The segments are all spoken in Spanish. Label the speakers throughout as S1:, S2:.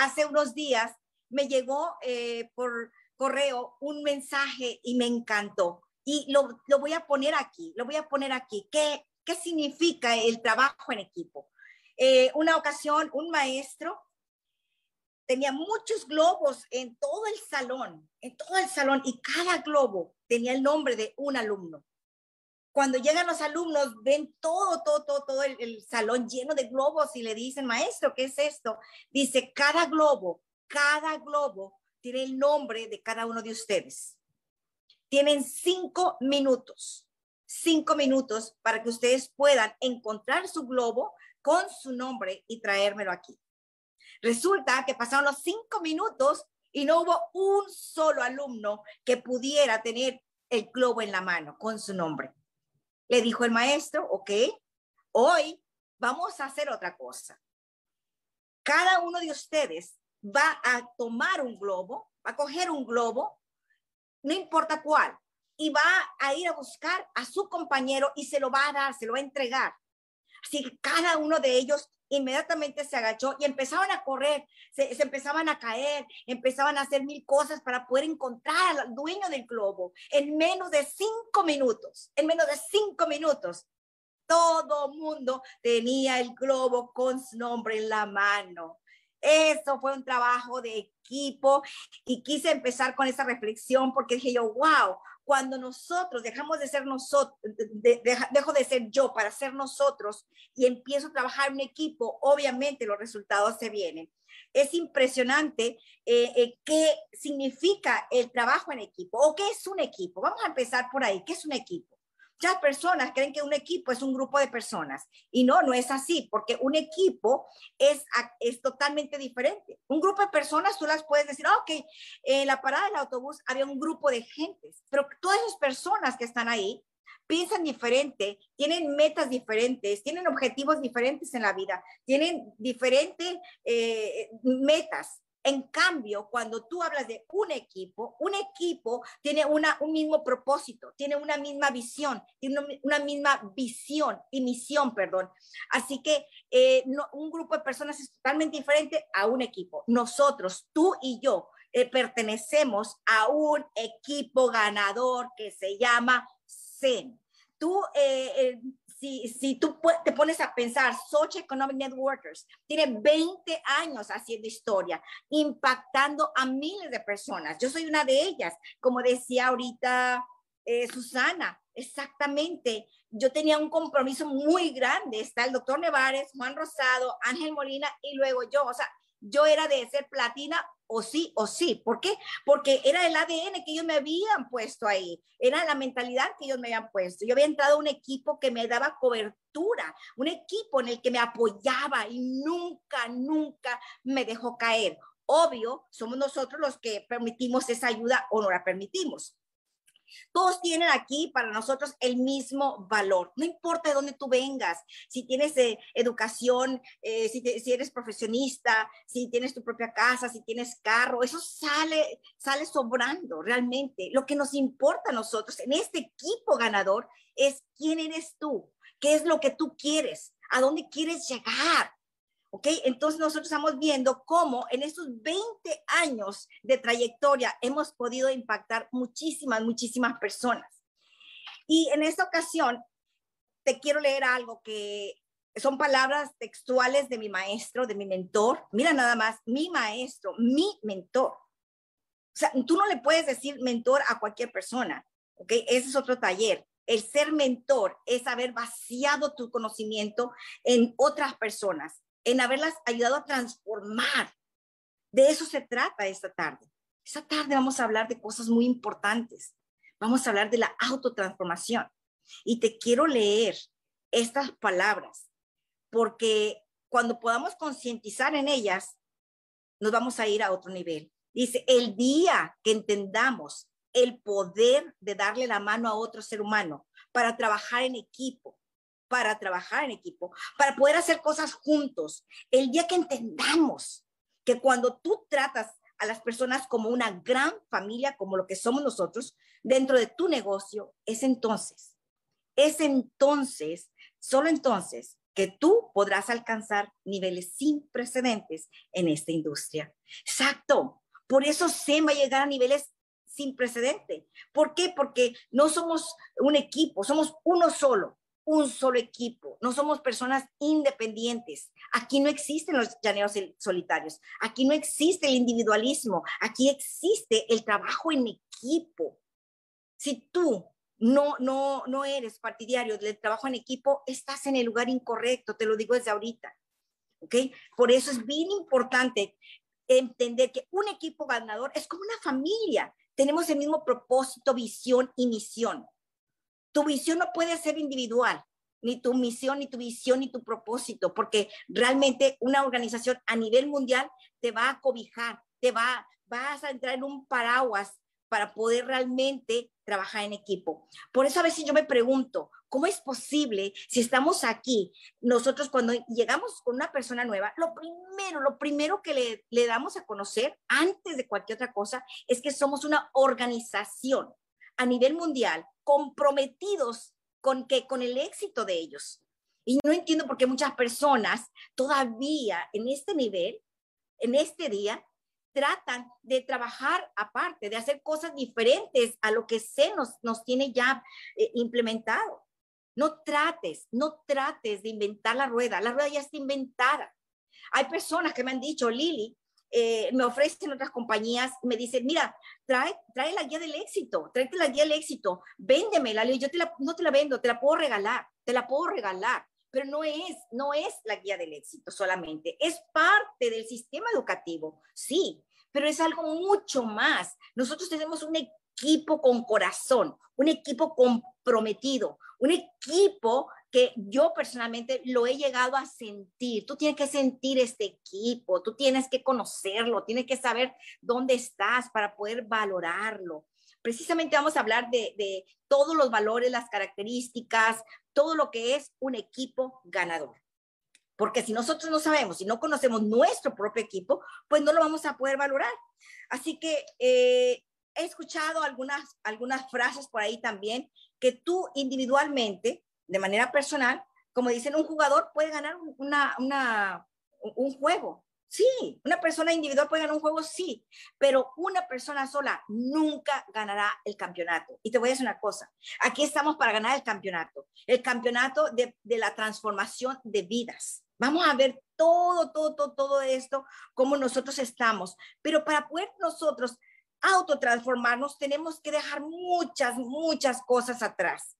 S1: hace unos días me llegó eh, por correo un mensaje y me encantó. Y lo, lo, voy a poner aquí, lo voy a poner aquí. ¿Qué, qué significa el trabajo en equipo? Eh, una ocasión, un maestro tenía muchos globos en todo el salón, en todo el salón, y cada globo tenía el nombre de un alumno. Cuando llegan los alumnos, ven todo, todo, todo, todo el, el salón lleno de globos y le dicen, maestro, ¿qué es esto? Dice, cada globo, cada globo tiene el nombre de cada uno de ustedes. Tienen cinco minutos, cinco minutos para que ustedes puedan encontrar su globo con su nombre y traérmelo aquí. Resulta que pasaron los cinco minutos y no hubo un solo alumno que pudiera tener el globo en la mano con su nombre. Le dijo el maestro, ok, hoy vamos a hacer otra cosa. Cada uno de ustedes va a tomar un globo, va a coger un globo, no importa cuál, y va a ir a buscar a su compañero y se lo va a dar, se lo va a entregar. Así que cada uno de ellos inmediatamente se agachó y empezaban a correr, se, empezaban a caer, empezaban a hacer mil cosas para poder encontrar al dueño del globo en menos de cinco minutos, en menos de cinco minutos. Todo mundo tenía el globo con su nombre en la mano. Eso fue un trabajo de equipo y quise empezar con esa reflexión porque dije yo, wow, cuando nosotros dejamos de ser nosotros, de, de, dejo de ser yo para ser nosotros y empiezo a trabajar en equipo, obviamente los resultados se vienen. Es impresionante eh, eh, qué significa el trabajo en equipo o qué es un equipo. Vamos a empezar por ahí. ¿Qué es un equipo? Muchas personas creen que un equipo es un grupo de personas y no, no es así, porque un equipo es, es totalmente diferente. Un grupo de personas, tú las puedes decir, ah, ok, en la parada del autobús había un grupo de gentes, pero todas esas personas que están ahí piensan diferente, tienen metas diferentes, tienen objetivos diferentes en la vida, tienen diferentes eh, metas. En cambio, cuando tú hablas de un equipo, un equipo tiene una, un mismo propósito, tiene una misma visión, tiene una, misma visión y misión, perdón. Así que eh, un grupo de personas es totalmente diferente a un equipo. Nosotros, tú y yo, eh, pertenecemos a un equipo ganador que se llama CEN. Tú eh, eh si, si tú te pones a pensar, Sochi Economic Networkers tiene 20 años haciendo historia, impactando a miles de personas. Yo soy una de ellas, como decía ahorita eh, Susana, exactamente. Yo tenía un compromiso muy grande. Está el doctor Nevares, Juan Rosado, Ángel Molina y luego yo. O sea, yo era de ser platina o sí o sí. ¿Por qué? Porque era el ADN que ellos me habían puesto ahí, era la mentalidad que ellos me habían puesto. Yo había entrado a un equipo que me daba cobertura, un equipo en el que me apoyaba y nunca, nunca me dejó caer. Obvio, somos nosotros los que permitimos esa ayuda o no la permitimos. Todos tienen aquí para nosotros el mismo valor. No importa de dónde tú vengas, si tienes eh, educación, eh, si, eres profesionista, si tienes tu propia casa, si tienes carro, eso sale, sale sobrando realmente. Lo que nos importa a nosotros en este equipo ganador es quién eres tú, qué es lo que tú quieres, a dónde quieres llegar. ¿Ok? Entonces nosotros estamos viendo cómo en estos 20 años de trayectoria hemos podido impactar muchísimas, muchísimas personas. Y en esta ocasión te quiero leer algo que son palabras textuales de mi maestro, de mi mentor. Mira nada más, mi maestro, mi mentor. O sea, tú no le puedes decir mentor a cualquier persona, ¿ok? Ese es otro taller. El ser mentor es haber vaciado tu conocimiento en otras personas en haberlas ayudado a transformar. De eso se trata esta tarde. Esta tarde vamos a hablar de cosas muy importantes. Vamos a hablar de la autotransformación. Y te quiero leer estas palabras, porque cuando podamos concientizar en ellas, nos vamos a ir a otro nivel. Dice, el día que entendamos el poder de darle la mano a otro ser humano para trabajar en equipo, para trabajar en equipo, para poder hacer cosas juntos. El día que entendamos que cuando tú tratas a las personas como una gran familia, como lo que somos nosotros, dentro de tu negocio, es entonces, es entonces, solo entonces, que tú podrás alcanzar niveles sin precedentes en esta industria. Exacto. Por eso SEM va a llegar a niveles sin precedente. ¿Por qué? Porque no somos un equipo, somos uno solo, un solo equipo. No somos personas independientes. Aquí no existen los llaneros solitarios. Aquí no existe el individualismo. Aquí existe el trabajo en equipo. Si tú no, no, no eres partidario del trabajo en equipo, estás en el lugar incorrecto, te lo digo desde ahorita. ¿Ok? Por eso es bien importante entender que un equipo ganador es como una familia. Tenemos el mismo propósito, visión y misión. Tu visión no puede ser individual, ni tu misión, ni tu visión, ni tu propósito, porque realmente una organización a nivel mundial te va a cobijar, te va, vas a entrar en un paraguas para poder realmente trabajar en equipo. Por eso a veces yo me pregunto, ¿cómo es posible si estamos aquí, nosotros cuando llegamos con una persona nueva, lo primero, lo primero que le, le damos a conocer antes de cualquier otra cosa es que somos una organización a nivel mundial comprometidos con, que, con el éxito de ellos. Y no entiendo por qué muchas personas todavía en este nivel, en este día, tratan de trabajar aparte, de hacer cosas diferentes a lo que se nos, nos tiene ya eh, implementado. No trates, no trates de inventar la rueda, la rueda ya está inventada. Hay personas que me han dicho, Lili, eh, me ofrecen otras compañías, me dicen, mira, trae, trae la guía del éxito, tráete la guía del éxito, véndemela, yo la, no te la vendo, te la puedo regalar, te la puedo regalar pero no es, no es la guía del éxito solamente, es parte del sistema educativo, sí, pero es algo mucho más. Nosotros tenemos un equipo con corazón, un equipo comprometido, un equipo que yo personalmente lo he llegado a sentir. Tú tienes que sentir este equipo, tú tienes que conocerlo, tienes que saber dónde estás para poder valorarlo. Precisamente vamos a hablar de, de todos los valores, las características, todo lo que es un equipo ganador. Porque si nosotros no sabemos, si no conocemos nuestro propio equipo, pues no lo vamos a poder valorar. Así que eh, he escuchado algunas, algunas frases por ahí también, que tú individualmente, de manera personal, como dicen, un jugador puede ganar una, un juego, Sí, una persona individual puede ganar un juego, sí, pero una persona sola nunca ganará el campeonato. Y te voy a decir una cosa, aquí estamos para ganar el campeonato, el campeonato de, la transformación de vidas. Vamos a ver todo, todo, todo, todo esto, cómo nosotros estamos, pero para poder nosotros autotransformarnos tenemos que dejar muchas, muchas cosas atrás.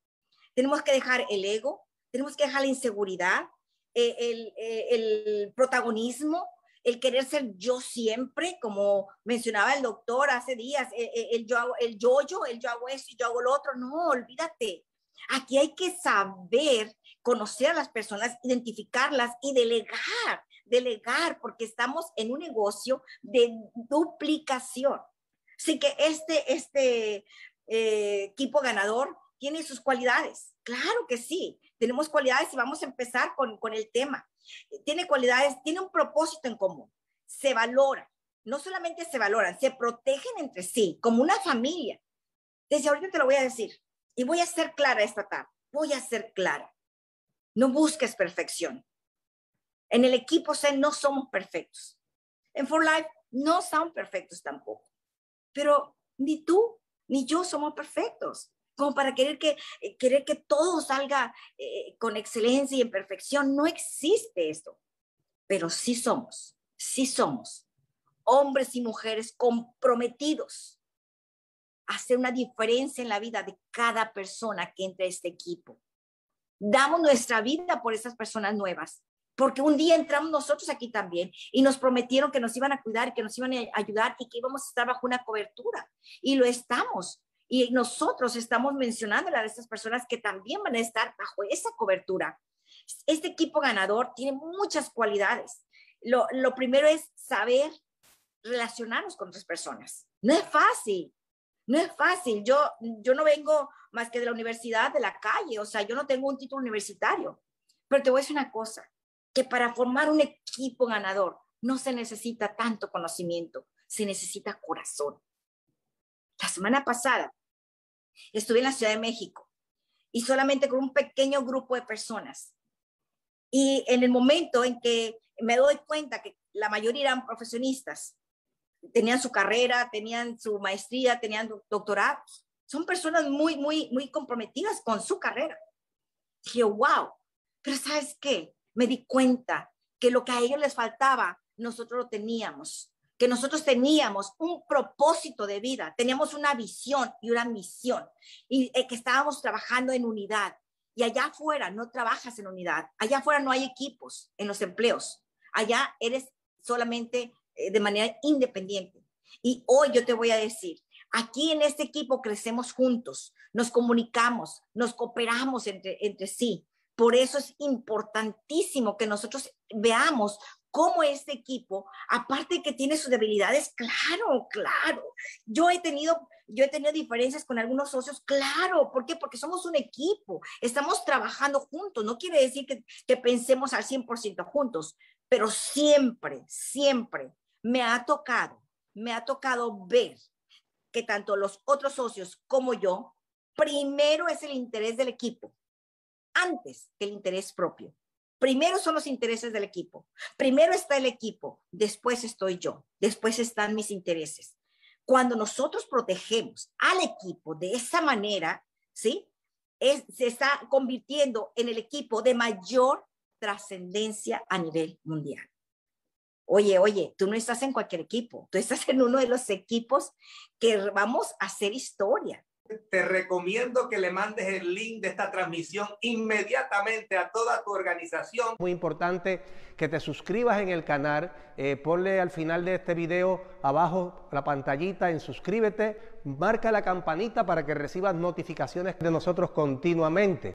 S1: Tenemos que dejar el ego, tenemos que dejar la inseguridad, eh, el, eh, el protagonismo, el querer ser yo siempre, como mencionaba el doctor hace días, el, el, yo, hago, el yo, yo, el yo hago eso y yo hago lo otro. No, olvídate. Aquí hay que saber conocer a las personas, identificarlas y delegar, delegar, porque estamos en un negocio de duplicación. Así que este, este eh, equipo ganador tiene sus cualidades. Claro que sí, tenemos cualidades y vamos a empezar con, con el tema tiene cualidades, tiene un propósito en común, se valora, no solamente se valoran, se protegen entre sí, como una familia. Desde ahorita te lo voy a decir y voy a ser clara esta tarde, voy a ser clara. No busques perfección. En el equipo C no somos perfectos. En For Life no son perfectos tampoco. Pero ni tú ni yo somos perfectos como para querer que, eh, querer que todo salga eh, con excelencia y en perfección. No existe esto, pero sí somos, sí somos hombres y mujeres comprometidos a hacer una diferencia en la vida de cada persona que entra a este equipo. Damos nuestra vida por esas personas nuevas, porque un día entramos nosotros aquí también y nos prometieron que nos iban a cuidar, que nos iban a ayudar y que íbamos a estar bajo una cobertura. Y lo estamos. Y nosotros estamos mencionando a estas personas que también van a estar bajo esa cobertura. Este equipo ganador tiene muchas cualidades. Lo, lo primero es saber relacionarnos con otras personas. No es fácil, no es fácil. Yo, yo no vengo más que de la universidad, de la calle, o sea, yo no tengo un título universitario. Pero te voy a decir una cosa, que para formar un equipo ganador no se necesita tanto conocimiento, se necesita corazón. La semana pasada Estuve en la Ciudad de México y solamente con un pequeño grupo de personas Y en el momento en que me doy cuenta que la mayoría eran profesionistas, tenían su carrera, tenían su maestría, tenían doctorados, son personas muy, muy, muy comprometidas con su carrera. Dije, wow, pero ¿sabes qué? Me di cuenta que lo que a ellos les faltaba, nosotros lo teníamos, que nosotros teníamos un propósito de vida, teníamos una visión y una misión, y eh, que estábamos trabajando en unidad. Y allá afuera no trabajas en unidad, allá afuera no hay equipos en los empleos, allá eres solamente eh, de manera independiente. Y hoy yo te voy a decir, aquí en este equipo crecemos juntos, nos comunicamos, nos cooperamos entre, entre sí. Por eso es importantísimo que nosotros veamos cómo este equipo, aparte que tiene sus debilidades, claro, claro. Yo he tenido, yo he tenido diferencias con algunos socios, claro. ¿Por qué? Porque somos un equipo, estamos trabajando juntos. No quiere decir que, que pensemos al 100% juntos, pero siempre, siempre me ha tocado, me ha tocado ver que tanto los otros socios como yo, primero es el interés del equipo, antes que el interés propio. Primero son los intereses del equipo. Primero está el equipo, después estoy yo, después están mis intereses. Cuando nosotros protegemos al equipo de esa manera, ¿sí? se está convirtiendo en el equipo de mayor trascendencia a nivel mundial. Oye, oye, tú no estás en cualquier equipo, tú estás en uno de los equipos que vamos a hacer historia
S2: te recomiendo que le mandes el link de esta transmisión inmediatamente a toda tu organización.
S3: Muy importante que te suscribas en el canal, eh, ponle al final de este video abajo la pantallita en suscríbete, marca la campanita para que recibas notificaciones de nosotros continuamente.